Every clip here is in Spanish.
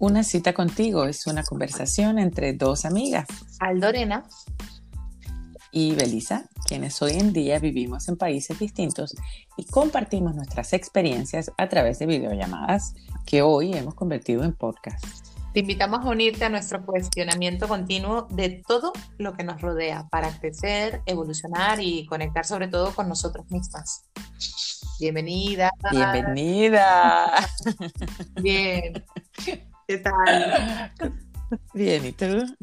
Una cita contigo es una conversación entre dos amigas. Aldorena y Belisa, quienes hoy en día vivimos en países distintos y compartimos nuestras experiencias a través de videollamadas que hoy hemos convertido en podcast. Te invitamos a unirte a nuestro cuestionamiento continuo de todo lo que nos rodea para crecer, evolucionar y conectar sobre todo con nosotros mismas. Bienvenida. Bienvenida. Bien. ¿Qué tal? Bien, ¿y tú?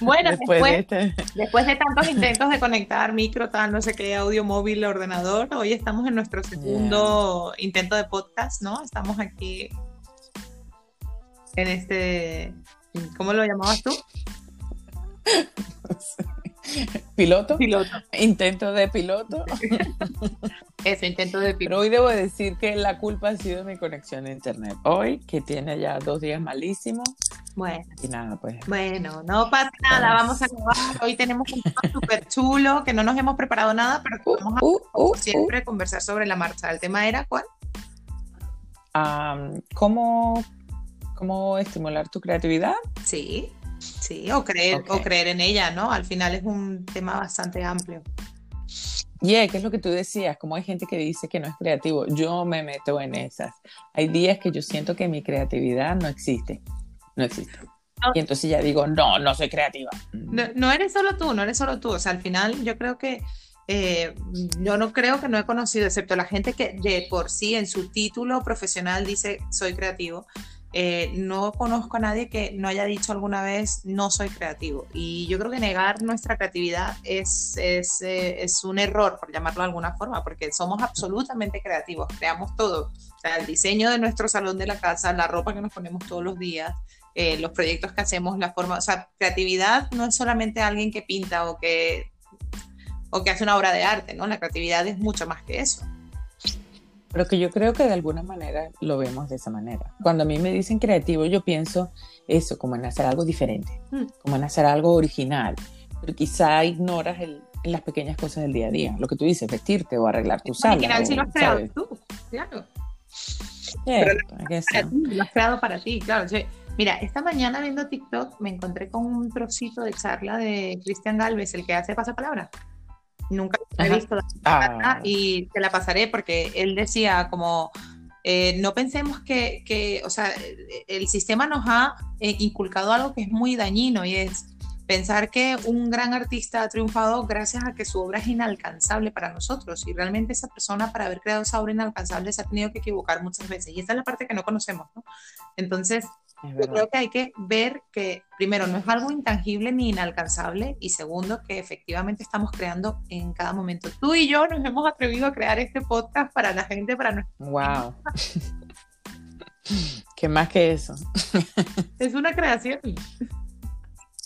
Bueno, después, este después, de tantos intentos de conectar micro, tal, no sé qué, audio móvil, ordenador, hoy estamos en nuestro segundo intento de podcast, ¿no? Estamos aquí en este, ¿cómo lo llamabas tú? ¿Piloto? Piloto. Intento de piloto. Eso, intento de piloto. Pero hoy debo decir que la culpa ha sido mi conexión a internet. Hoy, que tiene ya dos días malísimos. Bueno. Y nada, pues. Bueno, no pasa nada, vamos a acabar. Hoy tenemos un tema súper chulo, que no nos hemos preparado nada, pero uh, vamos a, uh, uh, siempre, conversar sobre la marcha. ¿El tema era cuál? ¿cómo, ¿Cómo estimular tu creatividad? Sí. Sí, o creer, o creer en ella, ¿no? Al final es un tema bastante amplio. Y yeah, ¿qué es lo que tú decías? Como hay gente que dice que no es creativo, yo me meto en esas. Hay días que yo siento que mi creatividad no existe, no existe. Y entonces ya digo, no, no soy creativa. No, eres solo tú, no eres solo tú. O sea, al final yo creo que, eh, yo no creo que no he conocido, excepto la gente que de por sí en su título profesional dice soy creativo. Eh, no conozco a nadie que no haya dicho alguna vez no soy creativo. Y yo creo que negar nuestra creatividad es, es, eh, es, un error, por llamarlo de alguna forma, porque somos absolutamente creativos, creamos todo. O sea, el diseño de nuestro salón de la casa, la ropa que nos ponemos todos los días, eh, los proyectos que hacemos, la forma, o sea, creatividad no es solamente alguien que pinta o que, o que hace una obra de arte, ¿no? La creatividad es mucho más que eso. Pero que yo creo que de alguna manera lo vemos de esa manera. Cuando a mí me dicen creativo, yo pienso eso, como en hacer algo diferente, mm. como en hacer algo original. Pero quizá ignoras el, las pequeñas cosas del día a día. Lo que tú dices, vestirte o arreglar tu sala. Original si lo has creado tú, claro. Pero lo, has creado para ti, claro. mira, esta mañana viendo TikTok me encontré con un trocito de charla de Cristian Galvez, el que hace pasapalabra nunca he visto ah. y te la pasaré porque él decía como eh, no pensemos que, que, o sea, el sistema nos ha eh, inculcado algo que es muy dañino y es pensar que un gran artista ha triunfado gracias a que su obra es inalcanzable para nosotros y realmente esa persona para haber creado esa obra inalcanzable se ha tenido que equivocar muchas veces y esa es la parte que no conocemos, ¿no? Entonces, yo creo que hay que ver que, primero, no es algo intangible ni inalcanzable, y segundo, que efectivamente estamos creando en cada momento. Tú y yo nos hemos atrevido a crear este podcast para la gente, para nuestra. ¡Wow! ¿Qué más que eso? es una creación.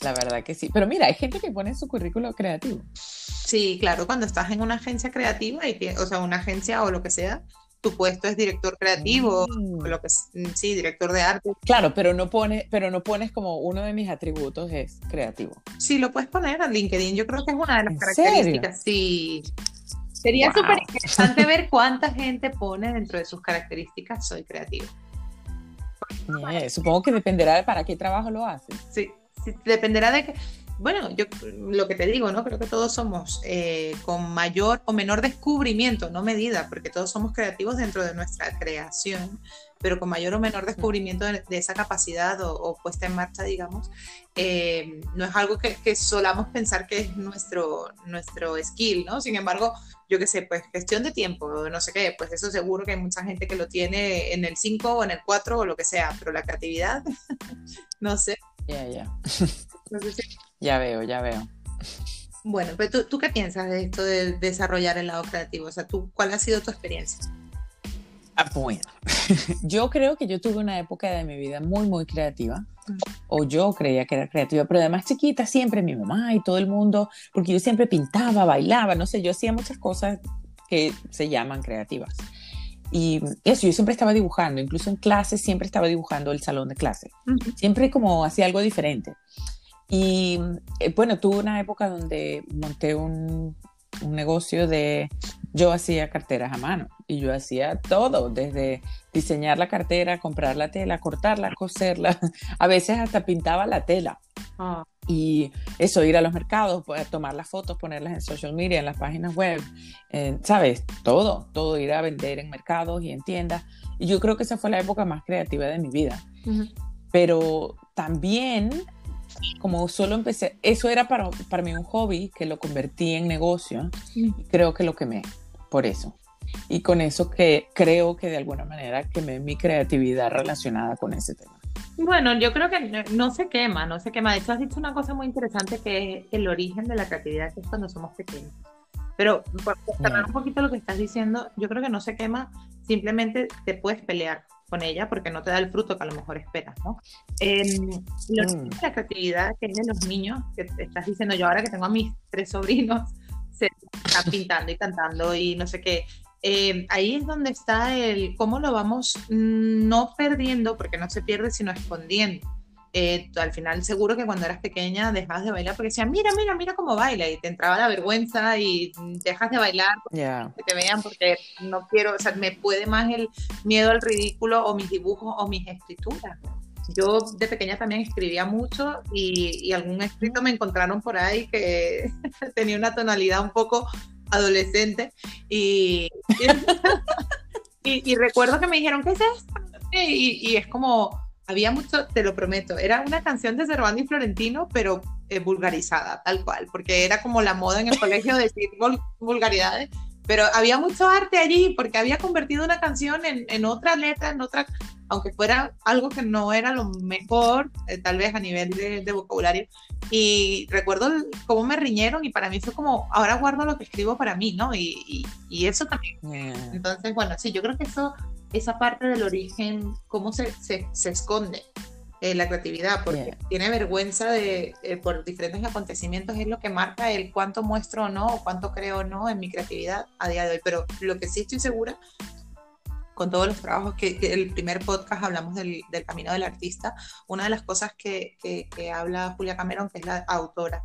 La verdad que sí. Pero mira, hay gente que pone su currículo creativo. Sí, claro, cuando estás en una agencia creativa, y o sea, una agencia o lo que sea, tu puesto es director creativo, mm. lo que mm, sí, director de arte. Claro, pero no pones, pero no pones como uno de mis atributos es creativo. Sí, lo puedes poner en LinkedIn. Yo creo que es una de las características. Sí. Sería súper interesante ver cuánta gente pone dentro de sus características soy creativo. supongo que dependerá de para qué trabajo lo haces. Sí, sí dependerá de que bueno, yo lo que te digo, ¿no? Creo que todos somos eh, con mayor o menor descubrimiento, no medida, porque todos somos creativos dentro de nuestra creación, pero con mayor o menor descubrimiento de, esa capacidad o, puesta en marcha, digamos, eh, no es algo que, que, solamos pensar que es nuestro, nuestro skill, ¿no? Sin embargo, yo qué sé, pues gestión de tiempo, no sé qué, pues eso seguro que hay mucha gente que lo tiene en el 5 o en el 4 o lo que sea, pero la creatividad, no sé. Ya, ya. Ya veo, ya veo. Bueno, pero tú, tú, qué piensas de esto de desarrollar el lado creativo? O sea, ¿tú, ¿cuál ha sido tu experiencia? Ah, bueno, yo creo que yo tuve una época de mi vida muy, muy creativa, mm. o yo creía que era creativa, pero además chiquita siempre mi mamá y todo el mundo, porque yo siempre pintaba, bailaba, no sé, yo hacía muchas cosas que se llaman creativas. Y eso, yo siempre estaba dibujando, incluso en clase siempre estaba dibujando el salón de clase, siempre como hacía algo diferente. Y eh, bueno, tuve una época donde monté un, un negocio de, yo hacía carteras a mano y yo hacía todo, desde diseñar la cartera, comprar la tela, cortarla, coserla, a veces hasta pintaba la tela. Ah. Y eso, ir a los mercados, pues, tomar las fotos, ponerlas en social media, en las páginas web, ¿sabes? Todo, todo, ir a vender en mercados y en tiendas. Y yo creo que esa fue la época más creativa de mi vida. Pero también, como solo empecé, eso era para, para mí un hobby que lo convertí en negocio. Y creo que lo quemé por eso. Y con eso que creo que de alguna manera quemé mi creatividad relacionada con ese tema. Bueno, yo creo que no, se quema, no se quema. De hecho, has dicho una cosa muy interesante que es el origen de la creatividad, que es cuando somos pequeños. Pero por cerrar un poquito lo que estás diciendo, yo creo que no se quema, simplemente te puedes pelear con ella porque no te da el fruto que a lo mejor esperas, ¿no? Mm. La creatividad que es de los niños, que te estás diciendo yo ahora que tengo a mis tres sobrinos, se están pintando y cantando y no sé qué, eh, ahí es donde está el cómo lo vamos mm, no perdiendo, porque no se pierde, sino escondiendo. Eh, al final seguro que cuando eras pequeña dejabas de bailar porque decían, mira, mira, mira cómo baila y te entraba la vergüenza y dejas de bailar porque te vean porque no quiero, o sea, me puede más el miedo al ridículo o mis dibujos o mis escrituras. Yo de pequeña también escribía mucho y, y algún escrito me encontraron por ahí que tenía una tonalidad un poco adolescente y, y, recuerdo que me dijeron, ¿qué es esto? Y, es como, había mucho, te lo prometo, era una canción de Cervantes y Florentino, pero eh, vulgarizada, tal cual, porque era como la moda en el colegio decir vulgaridades pero había mucho arte allí porque había convertido una canción en, en otra letra, en otra, aunque fuera algo que no era lo mejor, eh, tal vez a nivel de, vocabulario. Y recuerdo cómo me riñeron y para mí fue como, ahora guardo lo que escribo para mí, ¿no? Y, y, eso también. Entonces, bueno, sí, yo creo que eso, esa parte del origen, cómo se, se, se esconde eh, la creatividad, porque tiene vergüenza de, eh, por diferentes acontecimientos, es lo que marca el cuánto muestro o no, o cuánto creo o no en mi creatividad a día de hoy. Pero lo que sí estoy segura, con todos los trabajos que, el primer podcast hablamos del, del, camino del artista, una de las cosas que, que, que habla Julia Cameron, que es la autora,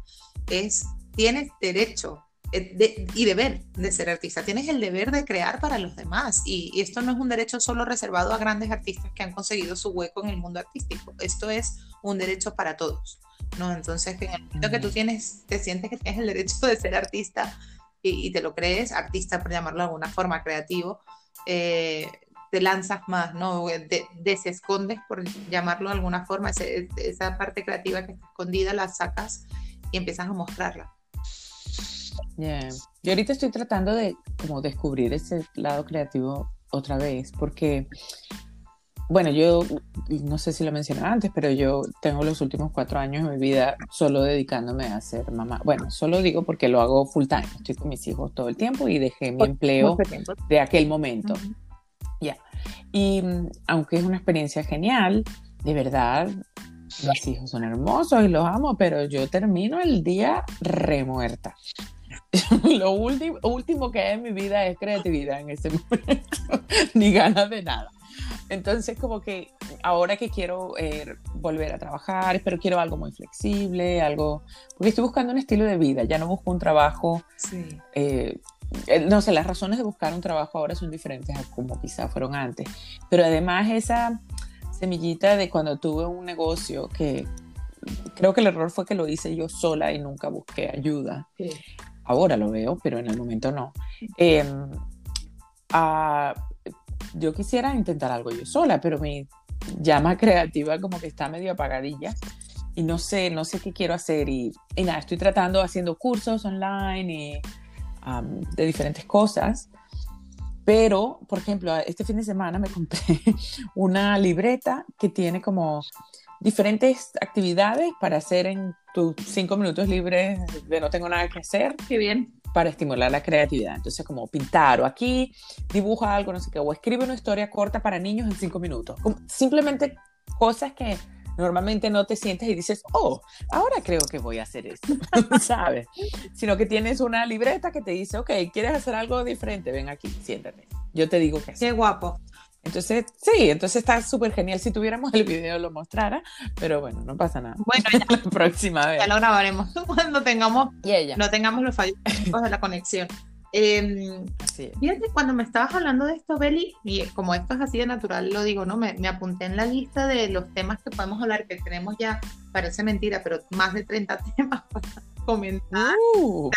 es tienes derecho eh, y deber de ser artista. Tienes el deber de crear para los demás. Y, esto no es un derecho solo reservado a grandes artistas que han conseguido su hueco en el mundo artístico. Esto es un derecho para todos. ¿no? Entonces, en el momento que tú tienes, te sientes que tienes el derecho de ser artista y, te lo crees, artista por llamarlo de alguna forma, creativo, eh, te lanzas más, ¿no? De, desescondes, por llamarlo de alguna forma, esa parte creativa que está escondida la sacas y empiezas a mostrarla. Yo ahorita estoy tratando de como descubrir ese lado creativo otra vez, porque, bueno, yo no sé si lo mencioné antes, pero yo tengo los últimos cuatro años de mi vida solo dedicándome a ser mamá. Bueno, solo digo porque lo hago full time, estoy con mis hijos todo el tiempo y dejé mi empleo de aquel momento. Ya. Y mm, aunque es una experiencia genial, de verdad, mis hijos son hermosos y los amo, pero yo termino el día remuerta. lo último, último que hay en mi vida es creatividad en ese momento, ni ganas de nada. Entonces, como que ahora que quiero eh, volver a trabajar, pero quiero algo muy flexible, algo, porque estoy buscando un estilo de vida, ya no busco un trabajo. Eh, eh, no sé, las razones de buscar un trabajo ahora son diferentes a como quizá fueron antes, pero además esa semillita de cuando tuve un negocio que creo que el error fue que lo hice yo sola y nunca busqué ayuda. Sí ahora lo veo, pero en el momento no. Em, ah, yo quisiera intentar algo yo sola, pero mi llama creativa como que está medio apagadilla y no sé, no sé qué quiero hacer y, nada, estoy tratando, haciendo cursos online y de diferentes cosas. Pero, por ejemplo, este fin de semana me compré una libreta que tiene como diferentes actividades para hacer en tus cinco minutos libres de no tengo nada que hacer. Qué bien. Para estimular la creatividad. Entonces, como pintar o aquí dibuja algo, no sé qué, o escribe una historia corta para niños en cinco minutos. simplemente cosas que normalmente no te sientes y dices, oh, ahora creo que voy a hacer esto, ¿sabes? Sino que tienes una libreta que te dice, ok, ¿quieres hacer algo diferente? Ven aquí, siéntate. Yo te digo que. Qué guapo. Entonces, sí, entonces está súper genial. Si tuviéramos el video lo mostrara, pero bueno, no pasa nada. Bueno, ya, la próxima vez. Ya lo grabaremos cuando tengamos, no tengamos los fallos de la conexión. Eh, fíjate, cuando me estabas hablando de esto, Beli, y como esto es así de natural, lo digo, ¿no? Me, me, apunté en la lista de los temas que podemos hablar, que tenemos ya, parece mentira, pero más de 30 temas para comentar. Uh,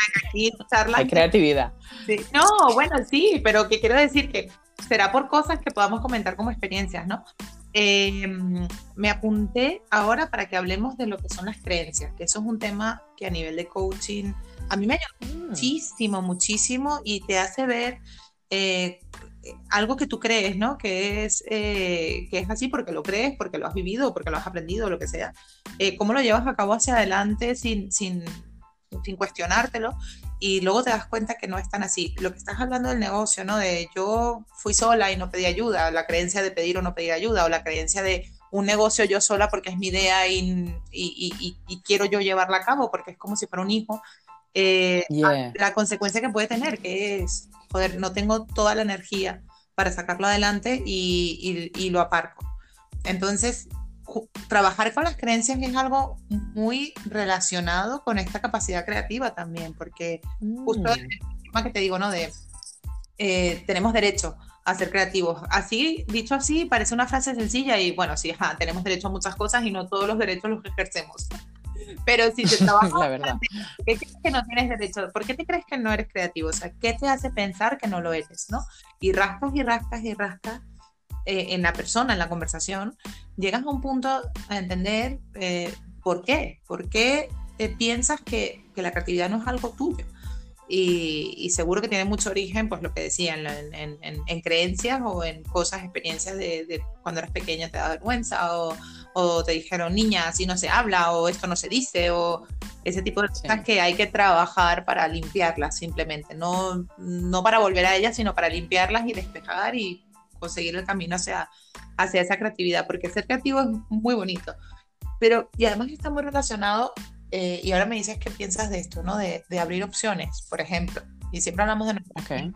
hay creatividad. No, bueno, sí, pero que quiero decir que será por cosas que podamos comentar como experiencias, ¿no? Em, me apunté ahora para que hablemos de lo que son las creencias, que eso es un tema que a nivel de coaching a mí me ayuda mm. muchísimo, muchísimo y te hace ver eh, algo que tú crees, ¿no? Que es, eh, que es así porque lo crees, porque lo has vivido, porque lo has aprendido, lo que sea. Eh, ¿Cómo lo llevas a cabo hacia adelante sin, sin, sin cuestionártelo? Y luego te das cuenta que no es tan así. Lo que estás hablando del negocio, ¿no? De yo fui sola y no pedí ayuda, la creencia de pedir o no pedir ayuda, o la creencia de un negocio yo sola porque es mi idea y, y, y, quiero yo llevarla a cabo porque es como si fuera un hijo. Eh, la consecuencia que puede tener, que es, joder, no tengo toda la energía para sacarlo adelante y, y lo aparco. Entonces, trabajar con las creencias es algo muy relacionado con esta capacidad creativa también, porque justo mm. el tema que te digo, ¿no? De eh, tenemos derecho a ser creativos. Así, dicho así, parece una frase sencilla y bueno, sí, tenemos derecho a muchas cosas y no todos los derechos los ejercemos. Pero si te trabajas, la verdad. ¿por qué crees que no tienes derecho? ¿Por qué te crees que no eres creativo? O sea, ¿qué te hace pensar que no lo eres? ¿no? Y rascas y rascas y rascas eh, en la persona, en la conversación, llegas a un punto a entender eh, por qué, por qué eh, piensas que, que, la creatividad no es algo tuyo. Y, y, seguro que tiene mucho origen, pues lo que decía, en, en, en, creencias o en cosas, experiencias de, de, cuando eras pequeña te da vergüenza o, o, te dijeron, niña, así no se habla o esto no se dice o ese tipo de cosas que hay que trabajar para limpiarlas simplemente, no, no para volver a ellas, sino para limpiarlas y despejar y conseguir el camino hacia, hacia esa creatividad, porque ser creativo es muy bonito. Pero, y además está muy relacionado, eh, y ahora me dices qué piensas de esto, ¿no? De, de, abrir opciones, por ejemplo. Y siempre hablamos de nuestra okay.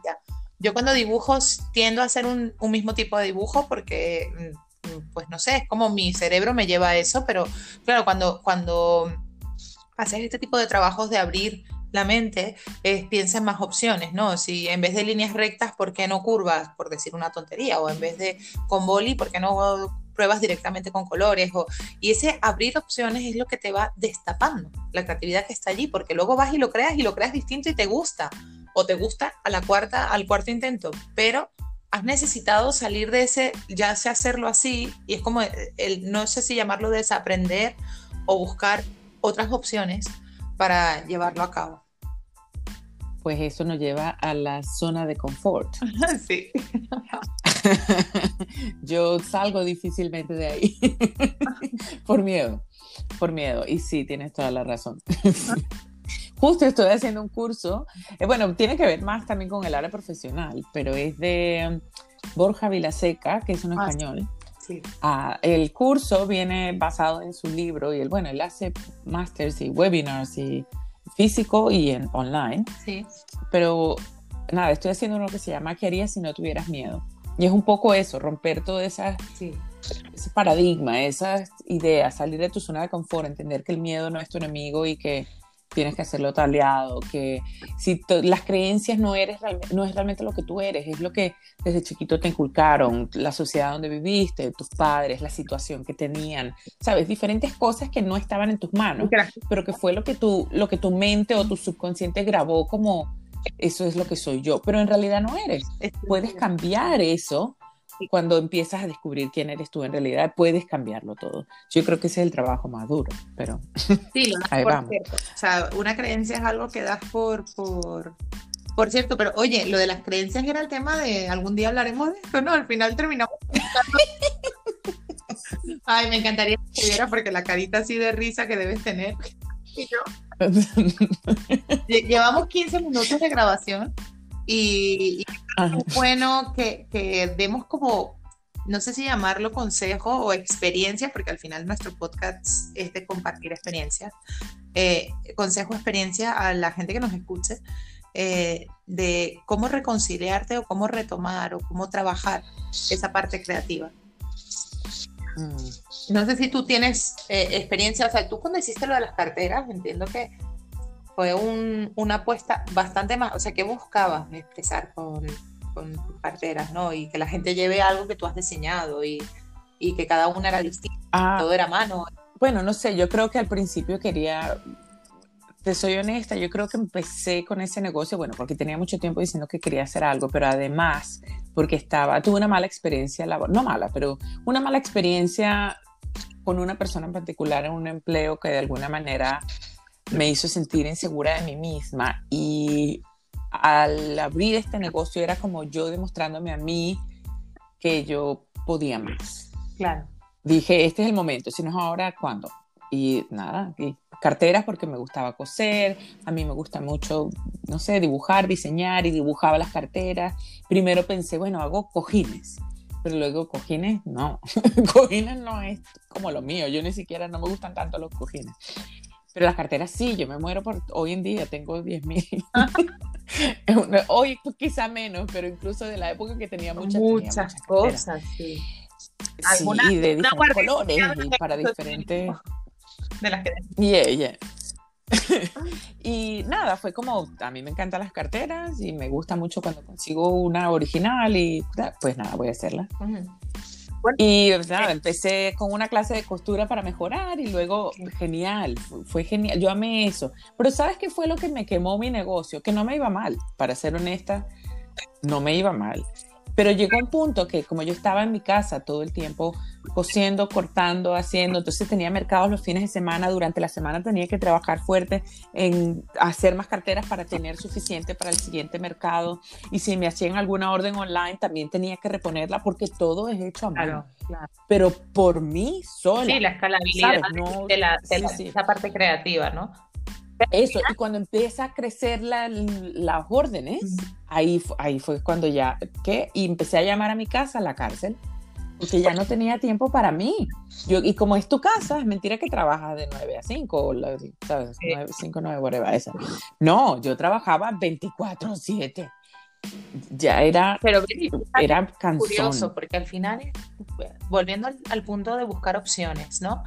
Yo cuando dibujo tiendo a hacer un, un, mismo tipo de dibujo porque, mm, pues no sé, es como mi cerebro me lleva a eso, pero claro, cuando, cuando haces este tipo de trabajos de abrir la mente es, piensa en más opciones, ¿no? Si en vez de líneas rectas, ¿por qué no curvas? Por decir una tontería, o en vez de con boli, ¿por qué no pruebas directamente con colores? O, y ese abrir opciones es lo que te va destapando la creatividad que está allí, porque luego vas y lo creas y lo creas distinto y te gusta, o te gusta a la cuarta, al cuarto intento, pero has necesitado salir de ese, ya sé hacerlo así, y es como, el, no sé si llamarlo desaprender o buscar otras opciones para llevarlo a cabo. Pues eso nos lleva a la zona de confort. Sí. Yo salgo difícilmente de ahí por miedo, por miedo. Y sí, tienes toda la razón. Justo estoy haciendo un curso, eh, bueno, tiene que ver más también con el área profesional, pero es de Borja Vilaseca, que es un ah, Ah, el curso viene basado en su libro y él, bueno, él hace masters y webinars y físico y en online. Sí. Pero nada, estoy haciendo uno que se llama ¿Qué harías si no tuvieras miedo? Y es un poco eso, romper todo esa, ese paradigma, esas ideas, salir de tu zona de confort, entender que el miedo no es tu enemigo y que tienes que hacerlo taleado, que si las creencias no, eres, no es realmente lo que tú eres, es lo que desde chiquito te inculcaron, la sociedad donde viviste, tus padres, la situación que tenían, sabes, diferentes cosas que no estaban en tus manos, pero que fue lo que, tú, lo que tu mente o tu subconsciente grabó como eso es lo que soy yo, pero en realidad no eres. Puedes cambiar eso cuando empiezas a descubrir quién eres tú en realidad, puedes cambiarlo todo. Yo creo que ese es el trabajo más duro, pero sí, lo das por cierto. O sea, una creencia es algo que das por, por, por cierto, pero oye, lo de las creencias era el tema de algún día hablaremos de esto, ¿no? Al final terminamos. Ay, me encantaría que estuviera porque la carita así de risa que debes tener. Y yo. Llevamos 15 minutos de grabación y, es bueno que, que, demos como, no sé si llamarlo consejo o experiencia, porque al final nuestro podcast es de compartir experiencias, eh, consejo, experiencia a la gente que nos escuche. Eh, de cómo reconciliarte o cómo retomar o cómo trabajar esa parte creativa. Mm. No sé si tú tienes eh, experiencia, o sea, tú cuando hiciste lo de las carteras, entiendo que fue una apuesta bastante más, o sea, ¿qué buscabas expresar con, con tus carteras, ¿no? Y que la gente lleve algo que tú has diseñado y, y que cada una era distinta, ah. todo era mano. Bueno, no sé, yo creo que al principio quería, te soy honesta, yo creo que empecé con ese negocio, bueno, porque tenía mucho tiempo diciendo que quería hacer algo, pero además porque estaba, tuve una mala experiencia laboral, no mala, pero una mala experiencia con una persona en particular en un empleo que de alguna manera me hizo sentir insegura de mí misma y al abrir este negocio era como yo demostrándome a mí que yo podía más. Claro. Dije, este es el momento, si no es ahora, ¿cuándo? Y nada, y carteras porque me gustaba coser, a mí me gusta mucho, no sé, dibujar, diseñar y dibujaba las carteras. Primero pensé, bueno, hago cojines, pero luego cojines, no, cojines no es como lo mío, yo ni siquiera no me gustan tanto los cojines. Pero las carteras sí, yo me muero por hoy en día, tengo 10 mil. hoy quizá menos, pero incluso de la época que tenía muchas, muchas, cosas, sí. Sí, de diferentes colores y para diferentes... De las que... Yeah, yeah. y nada, fue como, a mí me encantan las carteras y me gusta mucho cuando consigo una original y pues nada, voy a hacerla y nada, empecé con una clase de costura para mejorar y luego, genial, fue genial, yo amé eso. Pero ¿sabes qué fue lo que me quemó mi negocio? Que no me iba mal, para ser honesta, no me iba mal. Pero llegó un punto que como yo estaba en mi casa todo el tiempo cosiendo, cortando, haciendo, entonces tenía mercados los fines de semana, durante la semana tenía que trabajar fuerte en hacer más carteras para tener suficiente para el siguiente mercado y si me hacían alguna orden online también tenía que reponerla porque todo es hecho a mano. Claro, Pero por mí sola. Sí, la escalabilidad de, la, esa parte creativa, ¿no? Eso, y cuando empieza a crecer la, las órdenes, ahí, ahí fue cuando ya, ¿qué? Y empecé a llamar a mi casa a la cárcel, porque ya no tenía tiempo para mí. Yo, y como es tu casa, es mentira que trabajas de 9 a 5, ¿sabes? 9, 5, 9, whatever, esa. No, yo trabajaba 24-7. Ya era, Pero, era cansón. curioso, porque al final, volviendo al, al punto de buscar opciones, ¿no?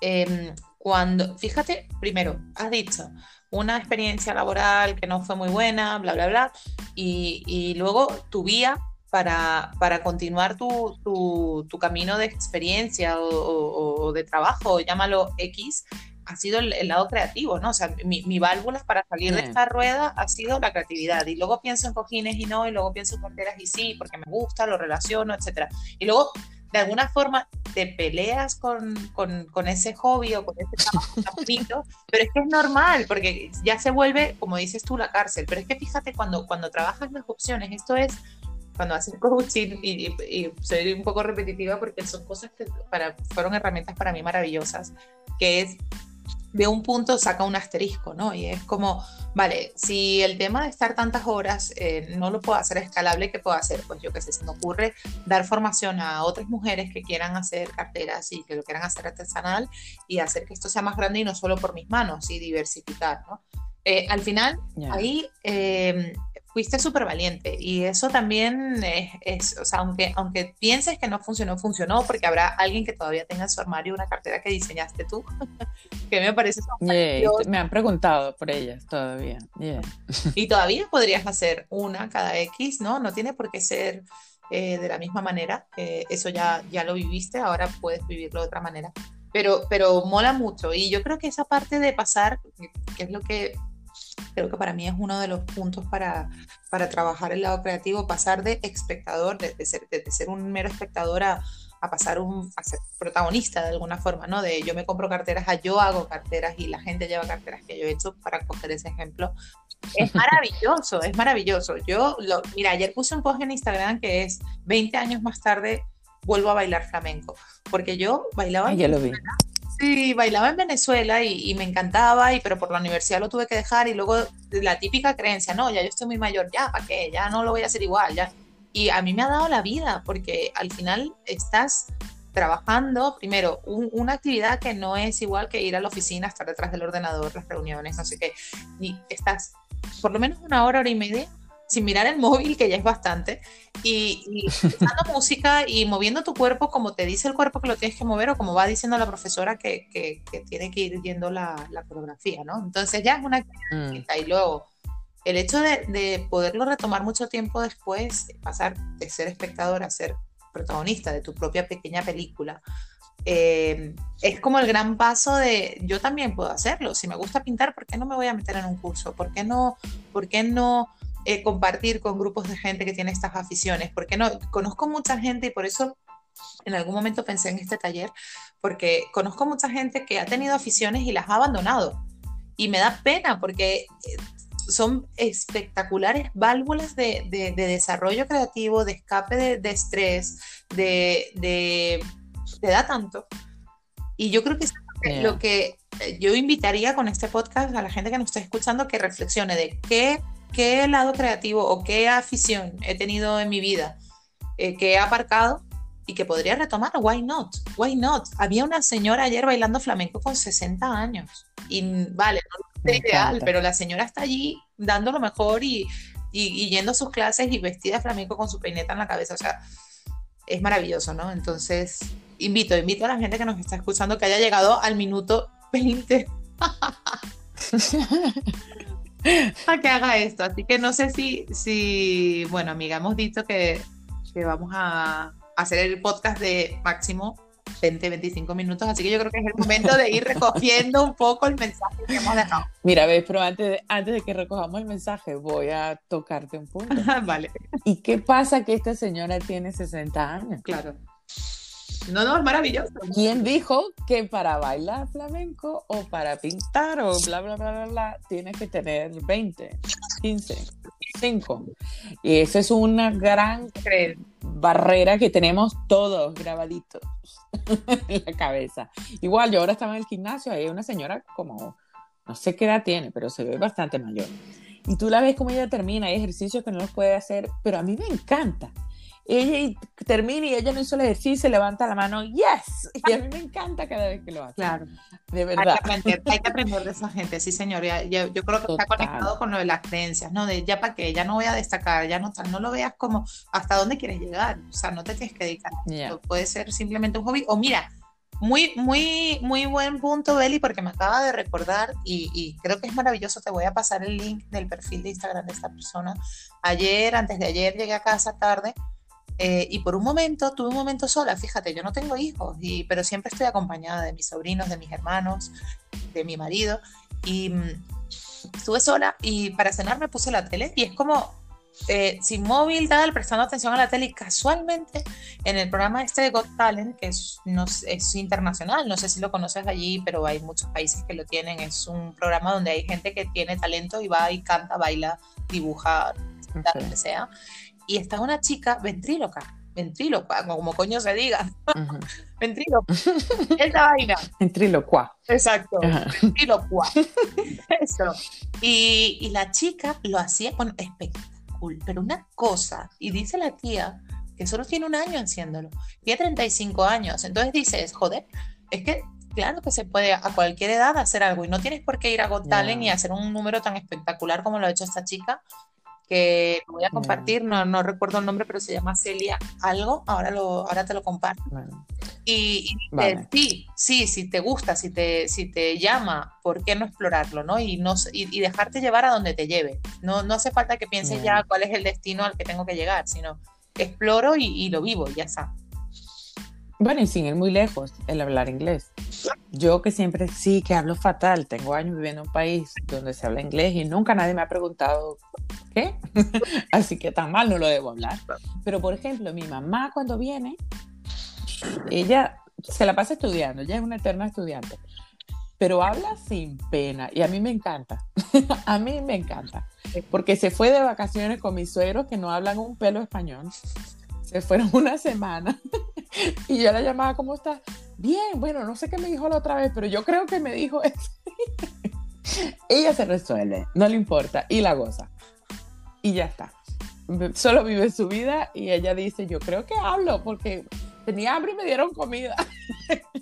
Eh, cuando, fíjate, primero, has dicho una experiencia laboral que no fue muy buena, bla, bla, bla, y, luego tu vía para, para continuar tu, tu, camino de experiencia o, de trabajo, llámalo X, ha sido el, lado creativo, ¿no? O sea, mi, mi válvula para salir de esta rueda ha sido la creatividad. Y luego pienso en cojines y no, y luego pienso en carteras y sí, porque me gusta, lo relaciono, etc. Y luego de alguna forma te peleas con, con, ese hobby o con ese trabajo pero es que es normal, porque ya se vuelve, como dices tú, la cárcel. Pero es que fíjate, cuando, cuando trabajas las opciones, esto es cuando haces coaching, y, y, soy un poco repetitiva porque son cosas que para, fueron herramientas para mí maravillosas, que es de un punto saca un asterisco, ¿no? Y es como, vale, si el tema de estar tantas horas eh, no lo puedo hacer escalable, ¿qué puedo hacer? Pues yo qué sé, se me ocurre dar formación a otras mujeres que quieran hacer carteras y que lo quieran hacer artesanal y hacer que esto sea más grande y no solo por mis manos y diversificar, ¿no? Eh, al final, ahí eh, fuiste súper valiente y eso también es, o sea, aunque, aunque pienses que no funcionó, funcionó porque habrá alguien que todavía tenga en su armario una cartera que diseñaste tú, que me parece... me han preguntado por ellas todavía. y todavía podrías hacer una cada X, ¿no? No tiene por qué ser eh, de la misma manera, eso ya, ya lo viviste, ahora puedes vivirlo de otra manera. Pero, pero mola mucho y yo creo que esa parte de pasar, que es lo que creo que para mí es uno de los puntos para, para trabajar el lado creativo, pasar de espectador, de, ser, de, ser, un mero espectador a, a pasar un, a ser protagonista de alguna forma, ¿no? De yo me compro carteras a yo hago carteras y la gente lleva carteras que yo he hecho para coger ese ejemplo. Es maravilloso, es maravilloso. Yo, lo, mira, ayer puse un post en Instagram que es 20 años más tarde vuelvo a bailar flamenco, porque yo bailaba... ya lo vi. Sí, bailaba en Venezuela y, me encantaba, y, pero por la universidad lo tuve que dejar y luego la típica creencia, no, ya yo estoy muy mayor, ya, ¿para qué? Ya no lo voy a hacer igual, ya. Y a mí me ha dado la vida porque al final estás trabajando, primero, una actividad que no es igual que ir a la oficina, estar detrás del ordenador, las reuniones, no sé qué, y estás por lo menos una hora, hora y media sin mirar el móvil, que ya es bastante, y, y escuchando música y moviendo tu cuerpo como te dice el cuerpo que lo tienes que mover o como va diciendo la profesora que, que, tiene que ir yendo la, la, coreografía, ¿no? Entonces ya es una mm. y luego el hecho de, de, poderlo retomar mucho tiempo después, pasar de ser espectador a ser protagonista de tu propia pequeña película, eh, es como el gran paso de yo también puedo hacerlo. Si me gusta pintar, ¿por qué no me voy a meter en un curso? ¿Por qué no, por qué no eh, compartir con grupos de gente que tiene estas aficiones? ¿Por qué no? Conozco mucha gente y por eso en algún momento pensé en este taller, porque conozco mucha gente que ha tenido aficiones y las ha abandonado. Y me da pena porque eh, son espectaculares válvulas de, de, desarrollo creativo, de escape de, de estrés, de, te da tanto. Y yo creo que es lo que eh, yo invitaría con este podcast a la gente que nos está escuchando que reflexione de qué, qué lado creativo o qué afición he tenido en mi vida eh, que he aparcado y que podría retomar. Why not? Why not? Había una señora ayer bailando flamenco con 60 años. Y vale, no es ideal, pero la señora está allí dando lo mejor y, y, yendo a sus clases y vestida de flamenco con su peineta en la cabeza. O sea, es maravilloso, ¿no? Entonces, invito, invito a la gente que nos está escuchando que haya llegado al minuto 20 a que haga esto. Así que no sé si, si bueno, amiga, hemos dicho que, que vamos a hacer el podcast de máximo 20, 25 minutos, así que yo creo que es el momento de ir recogiendo un poco el mensaje que hemos dejado. Mira, ves, pero antes de, antes de que recojamos el mensaje, voy a tocarte un punto. vale. ¿Y qué pasa que esta señora tiene 60 años? Claro. No, no, es maravilloso. ¿Quién dijo que para bailar flamenco o para pintar o bla, bla, bla, bla, bla, tienes que tener 20, 15, 5? Y esa es una gran barrera que tenemos todos grabaditos en la cabeza. Igual, yo ahora estaba en el gimnasio, hay una señora como, no sé qué edad tiene, pero se ve bastante mayor. Y tú la ves como ella termina, hay ejercicios que no los puede hacer, pero a mí me encanta ella termina y ella no hizo el ejercicio, levanta la mano, yes, y a mí me encanta cada vez que lo hace. Claro. De verdad. Hay que aprender, de esa gente, sí señor, yo, creo que está conectado con lo de las creencias, ¿no? De ya para qué, ya no voy a destacar, ya no no lo veas como hasta dónde quieres llegar, o sea, no te tienes que dedicar. Puede ser simplemente un hobby, o mira, muy, muy, muy buen punto, Beli, porque me acaba de recordar y, y, creo que es maravilloso. Te voy a pasar el link del perfil de Instagram de esta persona. Ayer, antes de ayer, llegué a casa tarde eh, y por un momento, tuve un momento sola, fíjate, yo no tengo hijos, y, pero siempre estoy acompañada de mis sobrinos, de mis hermanos, de mi marido, y mm, estuve sola y para cenar me puse la tele y es como eh, sin móvil, tal, prestando atención a la tele y casualmente en el programa este de Got Talent, que es, no, es internacional, no sé si lo conoces allí, pero hay muchos países que lo tienen, es un programa donde hay gente que tiene talento y va y canta, baila, dibuja, okay. lo que sea y está una chica ventríloca, ventríloca, como coño se diga, uh ventríloca, esa vaina. Ventrílocua. Exacto, ventrílocua. Eso. Y, y, la chica lo hacía, bueno, espectacular, pero una cosa, y dice la tía que solo tiene un año haciéndolo, tiene 35 años, entonces dices, joder, es que claro que se puede a cualquier edad hacer algo y no tienes por qué ir a Got Talent y hacer un número tan espectacular como lo ha hecho esta chica que voy a compartir, no, no recuerdo el nombre, pero se llama Celia algo, ahora, lo, ahora te lo comparto. Y, sí, sí, si te gusta, si te, si te llama, ¿por qué no explorarlo? ¿no? Y, no, y, dejarte llevar a donde te lleve. No, no hace falta que pienses ya cuál es el destino al que tengo que llegar, sino exploro y, lo vivo, ya está. Bueno, y sin ir muy lejos, el hablar inglés. Yo que siempre sí que hablo fatal, tengo años viviendo en un país donde se habla inglés y nunca nadie me ha preguntado qué, así que tan mal no lo debo hablar. Pero por ejemplo, mi mamá cuando viene, ella se la pasa estudiando, ella es una eterna estudiante, pero habla sin pena y a mí me encanta, a mí me encanta, porque se fue de vacaciones con mis suegros que no hablan un pelo español se fueron una semana y yo la llamaba, ¿cómo estás? Bien, bueno, no sé qué me dijo la otra vez, pero yo creo que me dijo eso. Ella se resuelve, no le importa y la goza. Y ya está. Solo vive su vida y ella dice, yo creo que hablo porque tenía hambre y me dieron comida.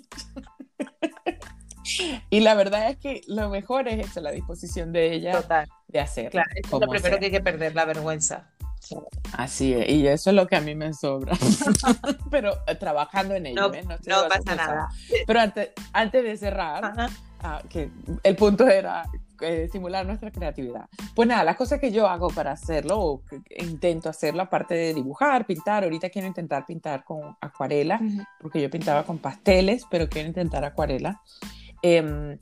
Y la verdad es que lo mejor es eso, la disposición de ella de hacerlo. Claro, es lo primero que hay que perder, la vergüenza. Así es, y eso es lo que a mí me sobra. Pero eh, trabajando en ello, no, ¿eh? no, pasa nada. Pero antes, antes de cerrar, ah, que el punto era eh, estimular nuestra creatividad. Pues nada, las cosas que yo hago para hacerlo, o que intento hacerlo, aparte de dibujar, pintar, ahorita quiero intentar pintar con acuarela, porque yo pintaba con pasteles, pero quiero intentar acuarela. Em,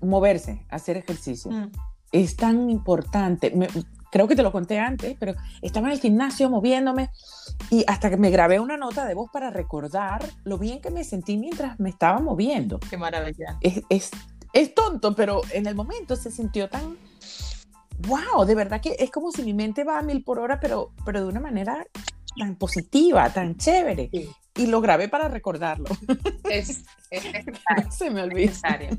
moverse, hacer ejercicio. Mm. Es tan importante. Creo que te lo conté antes, pero estaba en el gimnasio moviéndome y hasta que me grabé una nota de voz para recordar lo bien que me sentí mientras me estaba moviendo. Qué maravilla. Es, es, es tonto, pero en el momento se sintió tan, wow, de verdad que es como si mi mente va a mil por hora, pero, pero de una manera tan positiva, tan chévere. Y lo grabé para recordarlo. Es, necesario. Se me olvida. Es necesario.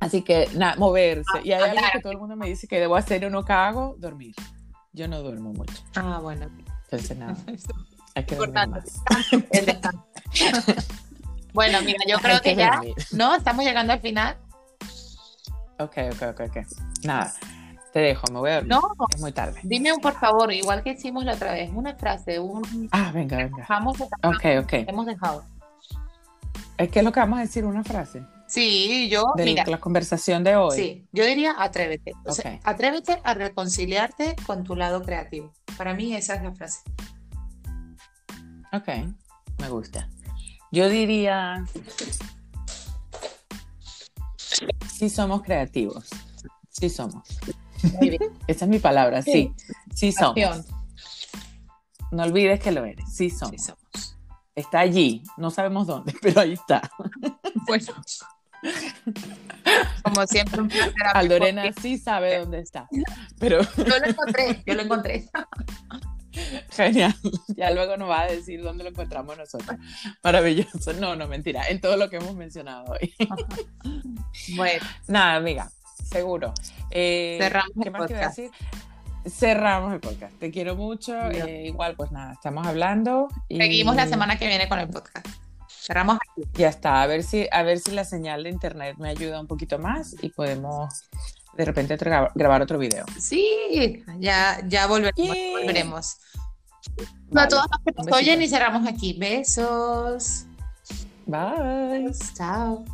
Así que, nada, moverse. Ah, y hay algo que todo el mundo me dice que debo hacer y no cago, dormir. Yo no duermo mucho. Ah, bueno. Entonces, nada. Hay que dormir más. bueno, mira, yo creo que, ya. No, estamos llegando al final. Ok, ok, ok, ok. Nada. Te dejo, me voy a dormir. No, es muy tarde. Dime un por favor, igual que hicimos la otra vez, una frase, un. Ah, venga, venga. Vamos ok, ok. Hemos dejado. Es que es lo que vamos a decir, una frase. Sí, yo. De mira, la conversación de hoy. Sí, yo diría atrévete. atrévete a reconciliarte con tu lado creativo. Para mí, esa es la frase. Ok, me gusta. Yo diría. Sí, somos creativos. Sí, somos. Esa es mi palabra, sí. Sí, somos. No olvides que lo eres. Sí somos. Está allí. No sabemos dónde, pero ahí está. Bueno. Como siempre, un placer. Aldorena sí sabe dónde está. Pero... Yo lo encontré, yo lo encontré. Genial. Ya luego nos va a decir dónde lo encontramos nosotros. Maravilloso. No, no, mentira. En todo lo que hemos mencionado hoy. Bueno. Nada, amiga seguro. Eh, Cerramos ¿Qué más quiero decir? Cerramos el podcast. Te quiero mucho. Eh, igual, pues nada, estamos hablando. Seguimos la semana que viene con el podcast. Cerramos aquí. Ya está. A ver si, a ver si la señal de internet me ayuda un poquito más y podemos de repente grabar otro video. Sí, ya, ya volveremos. a todos los que nos oyen y cerramos aquí. Besos. Bye. Chao.